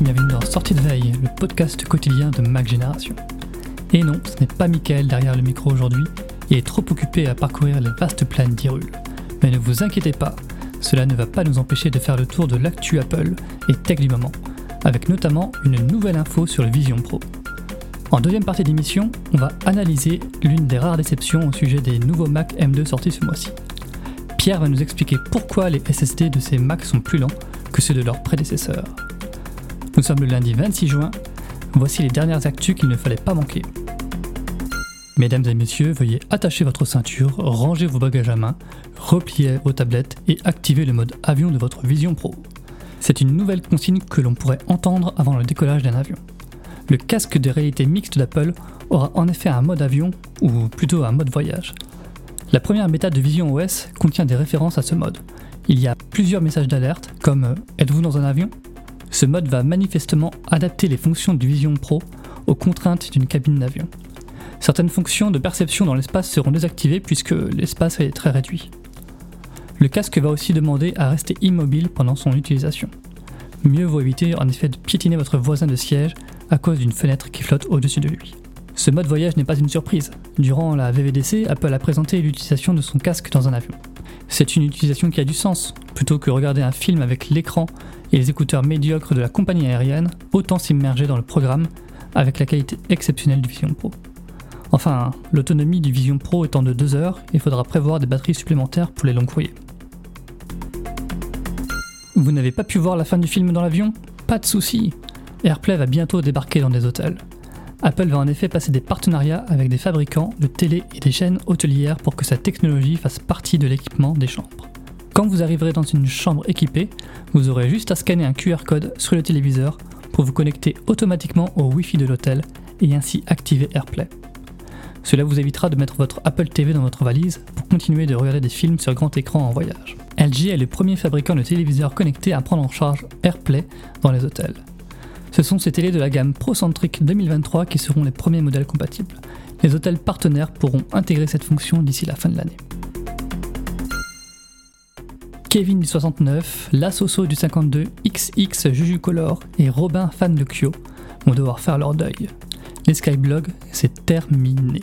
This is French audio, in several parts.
bienvenue dans Sortie de veille, le podcast quotidien de Mac Génération. Et non, ce n'est pas Mickaël derrière le micro aujourd'hui, il est trop occupé à parcourir les vastes plaines d'Hyrule. Mais ne vous inquiétez pas, cela ne va pas nous empêcher de faire le tour de l'actu Apple et tech du moment, avec notamment une nouvelle info sur le Vision Pro. En deuxième partie d'émission, on va analyser l'une des rares déceptions au sujet des nouveaux Mac M2 sortis ce mois-ci. Pierre va nous expliquer pourquoi les SSD de ces Macs sont plus lents que ceux de leurs prédécesseurs. Nous sommes le lundi 26 juin, voici les dernières actus qu'il ne fallait pas manquer. Mesdames et messieurs, veuillez attacher votre ceinture, ranger vos bagages à main, replier vos tablettes et activer le mode avion de votre Vision Pro. C'est une nouvelle consigne que l'on pourrait entendre avant le décollage d'un avion. Le casque de réalité mixte d'Apple aura en effet un mode avion, ou plutôt un mode voyage. La première bêta de Vision OS contient des références à ce mode, il y a plusieurs messages d'alerte, comme Êtes-vous dans un avion? Ce mode va manifestement adapter les fonctions du Vision Pro aux contraintes d'une cabine d'avion. Certaines fonctions de perception dans l'espace seront désactivées puisque l'espace est très réduit. Le casque va aussi demander à rester immobile pendant son utilisation. Mieux vaut éviter en effet de piétiner votre voisin de siège à cause d'une fenêtre qui flotte au-dessus de lui. Ce mode voyage n'est pas une surprise. Durant la VVDC, Apple a présenté l'utilisation de son casque dans un avion. C'est une utilisation qui a du sens. Plutôt que regarder un film avec l'écran et les écouteurs médiocres de la compagnie aérienne, autant s'immerger dans le programme avec la qualité exceptionnelle du Vision Pro. Enfin, l'autonomie du Vision Pro étant de 2 heures, il faudra prévoir des batteries supplémentaires pour les longs courriers. Vous n'avez pas pu voir la fin du film dans l'avion? Pas de souci AirPlay va bientôt débarquer dans des hôtels. Apple va en effet passer des partenariats avec des fabricants de télé et des chaînes hôtelières pour que sa technologie fasse partie de l'équipement des chambres. Quand vous arriverez dans une chambre équipée, vous aurez juste à scanner un QR code sur le téléviseur pour vous connecter automatiquement au Wi-Fi de l'hôtel et ainsi activer AirPlay. Cela vous évitera de mettre votre Apple TV dans votre valise pour continuer de regarder des films sur grand écran en voyage. LG est le premier fabricant de téléviseurs connectés à prendre en charge AirPlay dans les hôtels. Ce sont ces télés de la gamme ProCentric 2023 qui seront les premiers modèles compatibles. Les hôtels partenaires pourront intégrer cette fonction d'ici la fin de l'année. Kevin du 69, Lassoso du 52, XX Juju Color et Robin fan de Kyo vont devoir faire leur deuil. Les Skyblog, c'est terminé.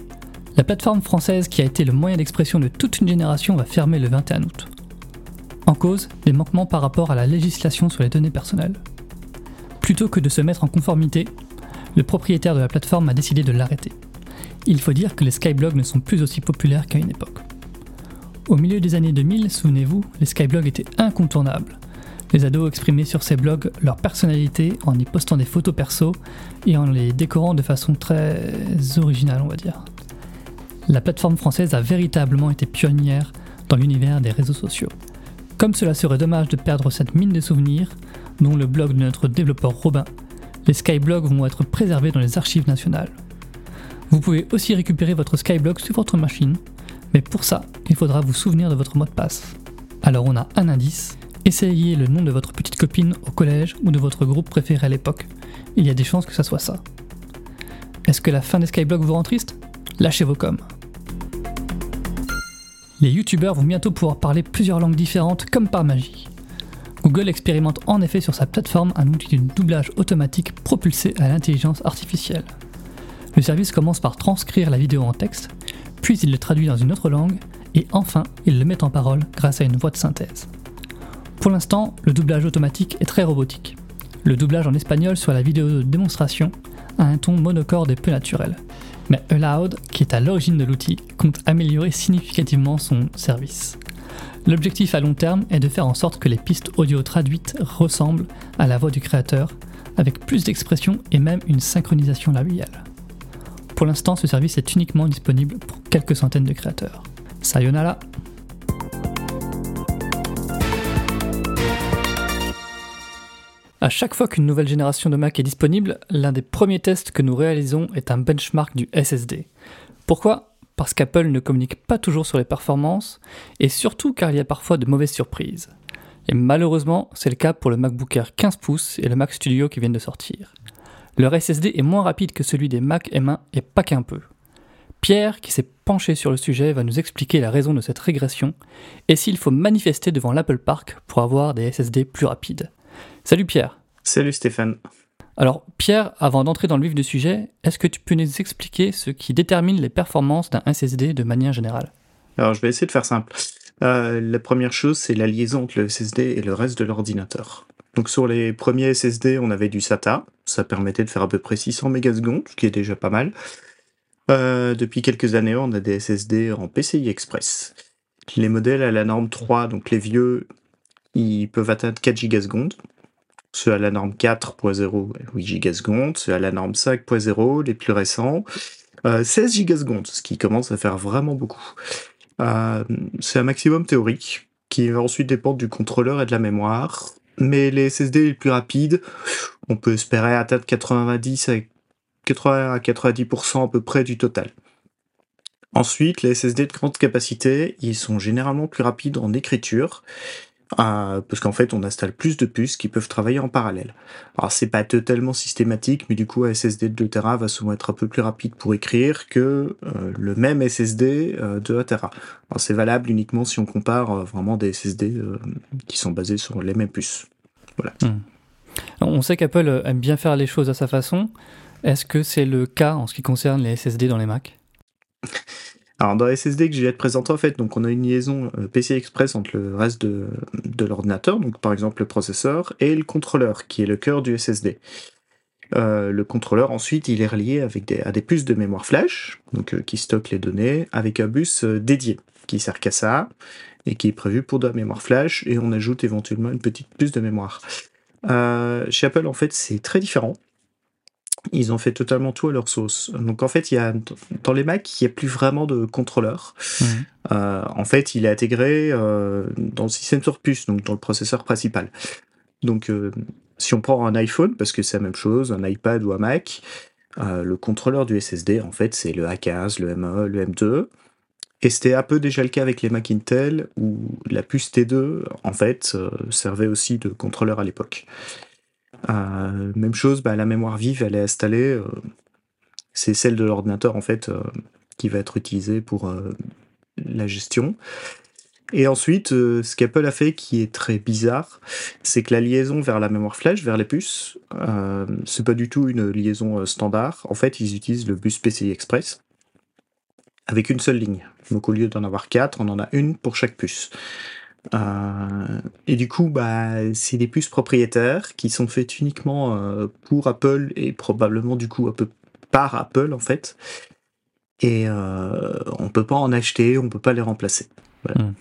La plateforme française qui a été le moyen d'expression de toute une génération va fermer le 21 août. En cause, des manquements par rapport à la législation sur les données personnelles. Plutôt que de se mettre en conformité, le propriétaire de la plateforme a décidé de l'arrêter. Il faut dire que les skyblogs ne sont plus aussi populaires qu'à une époque. Au milieu des années 2000, souvenez-vous, les skyblogs étaient incontournables. Les ados exprimaient sur ces blogs leur personnalité en y postant des photos perso et en les décorant de façon très originale, on va dire. La plateforme française a véritablement été pionnière dans l'univers des réseaux sociaux. Comme cela serait dommage de perdre cette mine de souvenirs, dont le blog de notre développeur Robin, les Skyblogs vont être préservés dans les archives nationales. Vous pouvez aussi récupérer votre Skyblog sur votre machine, mais pour ça, il faudra vous souvenir de votre mot de passe. Alors on a un indice, essayez le nom de votre petite copine au collège ou de votre groupe préféré à l'époque. Il y a des chances que ça soit ça. Est-ce que la fin des Skyblogs vous rend triste? Lâchez vos coms. Les youtubeurs vont bientôt pouvoir parler plusieurs langues différentes comme par magie. Google expérimente en effet sur sa plateforme un outil de doublage automatique propulsé à l'intelligence artificielle. Le service commence par transcrire la vidéo en texte, puis il le traduit dans une autre langue, et enfin il le met en parole grâce à une voix de synthèse. Pour l'instant, le doublage automatique est très robotique. Le doublage en espagnol sur la vidéo de démonstration a un ton monocorde et peu naturel. Mais Aloud, qui est à l'origine de l'outil, compte améliorer significativement son service. L'objectif à long terme est de faire en sorte que les pistes audio traduites ressemblent à la voix du créateur, avec plus d'expression et même une synchronisation labiale. Pour l'instant, ce service est uniquement disponible pour quelques centaines de créateurs. Sayonara À chaque fois qu'une nouvelle génération de Mac est disponible, l'un des premiers tests que nous réalisons est un benchmark du SSD. Pourquoi? Parce qu'Apple ne communique pas toujours sur les performances, et surtout car il y a parfois de mauvaises surprises. Et malheureusement, c'est le cas pour le MacBook Air 15 pouces et le Mac Studio qui viennent de sortir. Leur SSD est moins rapide que celui des Mac M1 et pas qu'un peu. Pierre, qui s'est penché sur le sujet, va nous expliquer la raison de cette régression et s'il faut manifester devant l'Apple Park pour avoir des SSD plus rapides. Salut Pierre, Salut Stéphane. Alors Pierre, avant d'entrer dans le vif du sujet, est-ce que tu peux nous expliquer ce qui détermine les performances d'un SSD de manière générale? Alors je vais essayer de faire simple. Euh, la première chose, c'est la liaison entre le SSD et le reste de l'ordinateur. Donc sur les premiers SSD, on avait du SATA, ça permettait de faire à peu près 600 mégasecondes, ce qui est déjà pas mal. Euh, depuis quelques années, on a des SSD en PCI Express. Les modèles à la norme 3, donc les vieux, ils peuvent atteindre 4 gigasecondes ceux à la norme 4.0, 8 gigasecondes, ceux à la norme 5.0, les plus récents, 16 euh, gigasecondes, ce qui commence à faire vraiment beaucoup. Euh, c'est un maximum théorique, qui va ensuite dépendre du contrôleur et de la mémoire, mais les SSD les plus rapides, on peut espérer atteindre 90 à 80 à 90% à peu près du total. Ensuite, les SSD de grande capacité, ils sont généralement plus rapides en écriture parce qu'en fait on installe plus de puces qui peuvent travailler en parallèle. Alors c'est pas totalement systématique, mais du coup un SSD de 2 Tera va souvent être un peu plus rapide pour écrire que euh, le même SSD euh, de 1 Tera. Alors c'est valable uniquement si on compare euh, vraiment des SSD qui sont basés sur les mêmes puces. Voilà. Hmm. On sait qu'Apple aime bien faire les choses à sa façon. Est-ce que c'est le cas en ce qui concerne les SSD dans les Mac? Alors dans SSD que j'ai à te présenter en fait, donc on a une liaison euh, PCI Express entre le reste de, l'ordinateur, donc par exemple le processeur, et le contrôleur, qui est le cœur du SSD. Euh, le contrôleur ensuite il est relié avec des, à des puces de mémoire flash, donc euh, qui stockent les données, avec un bus dédié, qui sert qu'à ça, et qui est prévu pour de la mémoire flash, et on ajoute éventuellement une petite puce de mémoire. chez Apple en fait c'est très différent ils ont fait totalement tout à leur sauce. Donc en fait, il y a dans les Mac, il n'y a plus vraiment de contrôleur. Mhm. Euh, en fait, il est intégré euh, dans le système sur puce, donc dans le processeur principal. Donc euh, si on prend un iPhone, parce que c'est la même chose, un iPad ou un Mac, le contrôleur du SSD, en fait, c'est le A15, le M1, le M2. Et c'était un peu déjà le cas avec les Mac Intel, où la puce T2, en fait, servait aussi de contrôleur à l'époque. Euh, même chose, bah, la mémoire vive, elle est installée. Euh, c'est celle de l'ordinateur, en fait, euh, qui va être utilisée pour la gestion. Et ensuite, ce qu'Apple a fait qui est très bizarre, c'est que la liaison vers la mémoire flash, vers les puces, c'est pas du tout une liaison standard. En fait, ils utilisent le bus PCI Express avec une seule ligne. Donc au lieu d'en avoir quatre, on en a une pour chaque puce. Euh, et du coup, bah, c'est des puces propriétaires qui sont faites uniquement euh, pour Apple et probablement du coup un peu par Apple en fait. Et euh, on peut pas en acheter, on peut pas les remplacer. Hmm.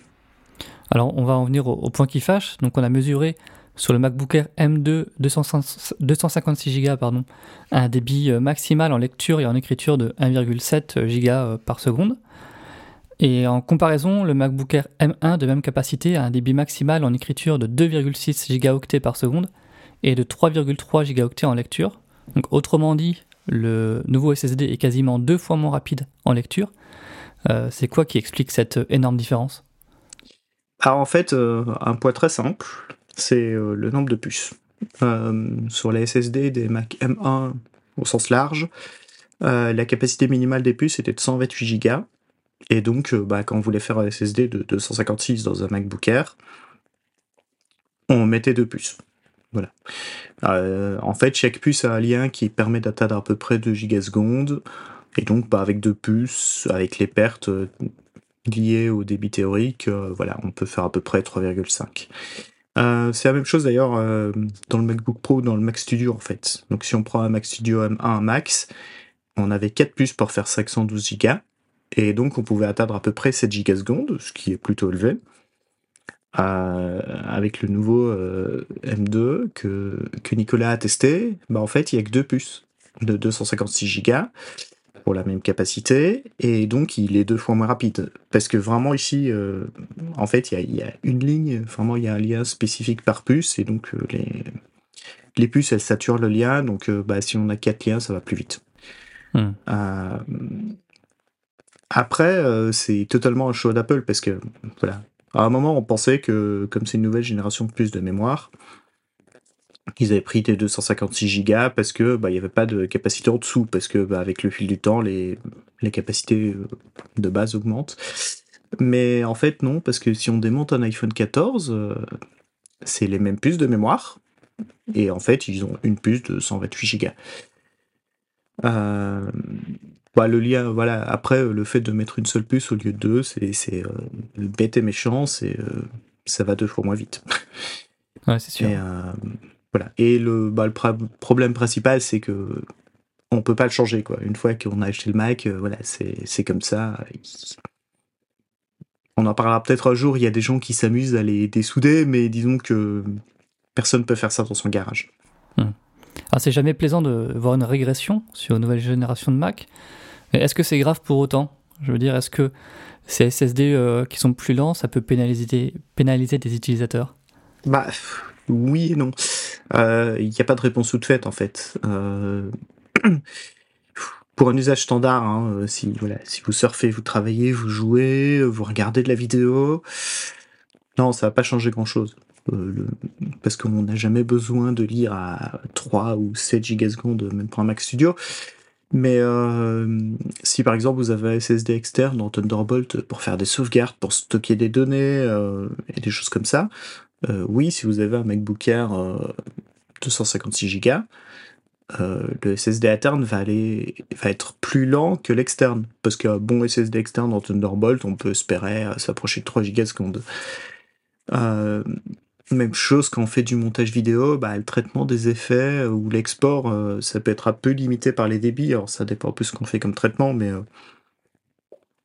Alors, on va en venir au, point qui fâche. Donc, on a mesuré sur le MacBook Air M2 256 Go pardon, un débit maximal en lecture et en écriture de 1,7 Go par seconde. Et en comparaison, le MacBook Air M1 de même capacité a un débit maximal en écriture de 2,6 gigaoctets par seconde et de 3,3 gigaoctets en lecture. Donc autrement dit, le nouveau SSD est quasiment deux fois moins rapide en lecture. Euh, c'est quoi qui explique cette énorme différence? Alors en fait, euh, un point très simple, c'est euh, le nombre de puces. sur les SSD des Mac M1 au sens large, la capacité minimale des puces était de 128 Go et donc, euh, bah, quand on voulait faire un SSD de 256 dans un MacBook Air, on mettait deux puces. Voilà. Euh, en fait, chaque puce a un lien qui permet d'atteindre à peu près 2 gigasecondes. Et donc, bah, avec deux puces, avec les pertes euh, liées au débit théorique, voilà, on peut faire à peu près 3,5. c'est la même chose d'ailleurs dans le MacBook Pro, dans le Mac Studio en fait. Donc si on prend un Mac Studio M1 Max, on avait 4 puces pour faire 512 Go. Et donc, on pouvait atteindre à peu près 7 gigasecondes, ce qui est plutôt élevé. Euh, avec le nouveau euh, M2 que, que Nicolas a testé, bah en fait, il n'y a que deux puces de 256 Go pour la même capacité, et donc il est deux fois moins rapide. Parce que vraiment ici, euh, en fait, il y, a, une ligne, vraiment il y a un lien spécifique par puce, et donc les, les puces, elles saturent le lien, donc bah, si on a quatre liens, ça va plus vite. Hmm. Après, euh, c'est totalement un choix d'Apple parce que, voilà, à un moment, on pensait que, comme c'est une nouvelle génération de plus de mémoire, ils avaient pris des 256 Go parce que bah, n'y avait pas de capacité en dessous, parce que bah, avec le fil du temps, les, les capacités euh, de base augmentent. Mais en fait, non, parce que si on démonte un iPhone 14, euh, c'est les mêmes puces de mémoire, Et en fait, ils ont une puce de 128 Go. Euh, bah, le lien, voilà. Après, le fait de mettre une seule puce au lieu de deux, c'est euh, bête et méchant, c'est euh, ça va deux fois moins vite. Ouais, c'est sûr. Et, voilà. Et le, bah, le problème principal, c'est que on peut pas le changer, quoi. Une fois qu'on a acheté le Mac, voilà, c'est comme ça. On en parlera peut-être un jour. Il y a des gens qui s'amusent à les dessouder, mais disons que personne peut faire ça dans son garage. Hmm. Alors c'est jamais plaisant de voir une régression sur une nouvelle génération de Mac? Est-ce que c'est grave pour autant? Je veux dire, est-ce que ces SSD euh, qui sont plus lents, ça peut pénaliser, des utilisateurs? Bah oui et non. Il euh, n'y a pas de réponse toute faite en fait. Euh, pour un usage standard, hein, si vous surfez, vous travaillez, vous jouez, vous regardez de la vidéo, non, ça va pas changer grand-chose. parce qu'on n'a jamais besoin de lire à 3 ou 7 gigasecondes, même pour un Mac Studio. Mais euh, si par exemple vous avez un SSD externe dans Thunderbolt pour faire des sauvegardes, pour stocker des données euh, et des choses comme ça, euh, oui, si vous avez un MacBook Air 256 Go, le SSD interne va aller va être plus lent que l'externe parce qu'un bon SSD externe dans Thunderbolt, on peut espérer s'approcher de 3 Go secondes. Même chose quand on fait du montage vidéo, bah, le traitement des effets euh, ou l'export, euh, ça peut être un peu limité par les débits. Alors ça dépend un peu ce qu'on fait comme traitement, mais euh,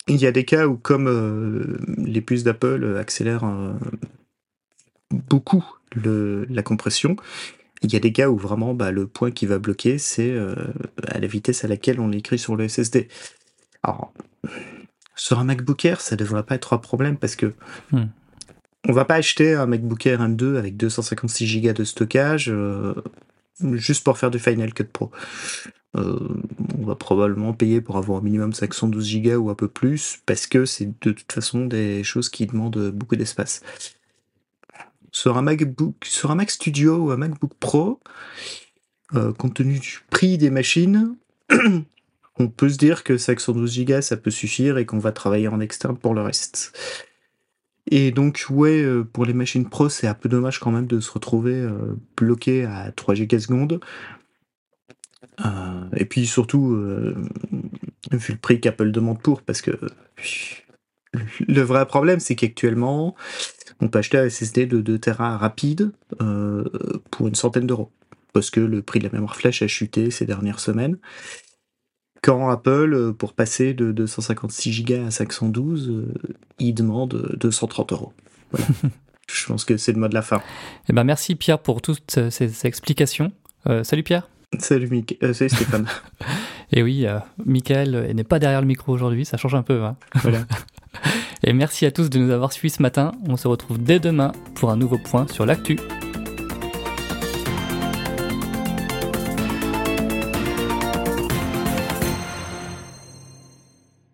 il y a des cas où, comme les puces d'Apple accélèrent beaucoup la compression, il y a des cas où vraiment bah, le point qui va bloquer, c'est à la vitesse à laquelle on l'écrit sur le SSD. Alors, sur un MacBook Air, ça devrait pas être un problème parce que hmm on va pas acheter un MacBook Air M2 avec 256 Go de stockage euh, juste pour faire du Final Cut Pro. Euh, on va probablement payer pour avoir au minimum 512 Go ou un peu plus parce que c'est de toute façon des choses qui demandent beaucoup d'espace. Sur un MacBook, sur un Mac Studio ou un MacBook Pro, euh, compte tenu du prix des machines, on peut se dire que 512 Go ça peut suffire et qu'on va travailler en externe pour le reste. Et donc, ouais, euh, pour les machines pro, c'est un peu dommage quand même de se retrouver euh, bloqué à 3 gigasecondes. Euh, et puis surtout, vu le prix qu'Apple demande pour, parce que le vrai problème, c'est qu'actuellement, on peut acheter un SSD de 2 Tera rapide pour une centaine d'euros. Parce que le prix de la mémoire flash a chuté ces dernières semaines. Quand Apple, euh, pour passer de 256 Go à 512, euh, il demande 230 euros. Je pense que c'est le mot de la fin. Eh ben merci Pierre pour toutes ces explications. Euh, salut Pierre. Salut, salut Stéphane. Et oui, Michael n'est pas derrière le micro aujourd'hui, ça change un peu. Hein. Voilà. Et merci à tous de nous avoir suivis ce matin. On se retrouve dès demain pour un nouveau point sur l'actu.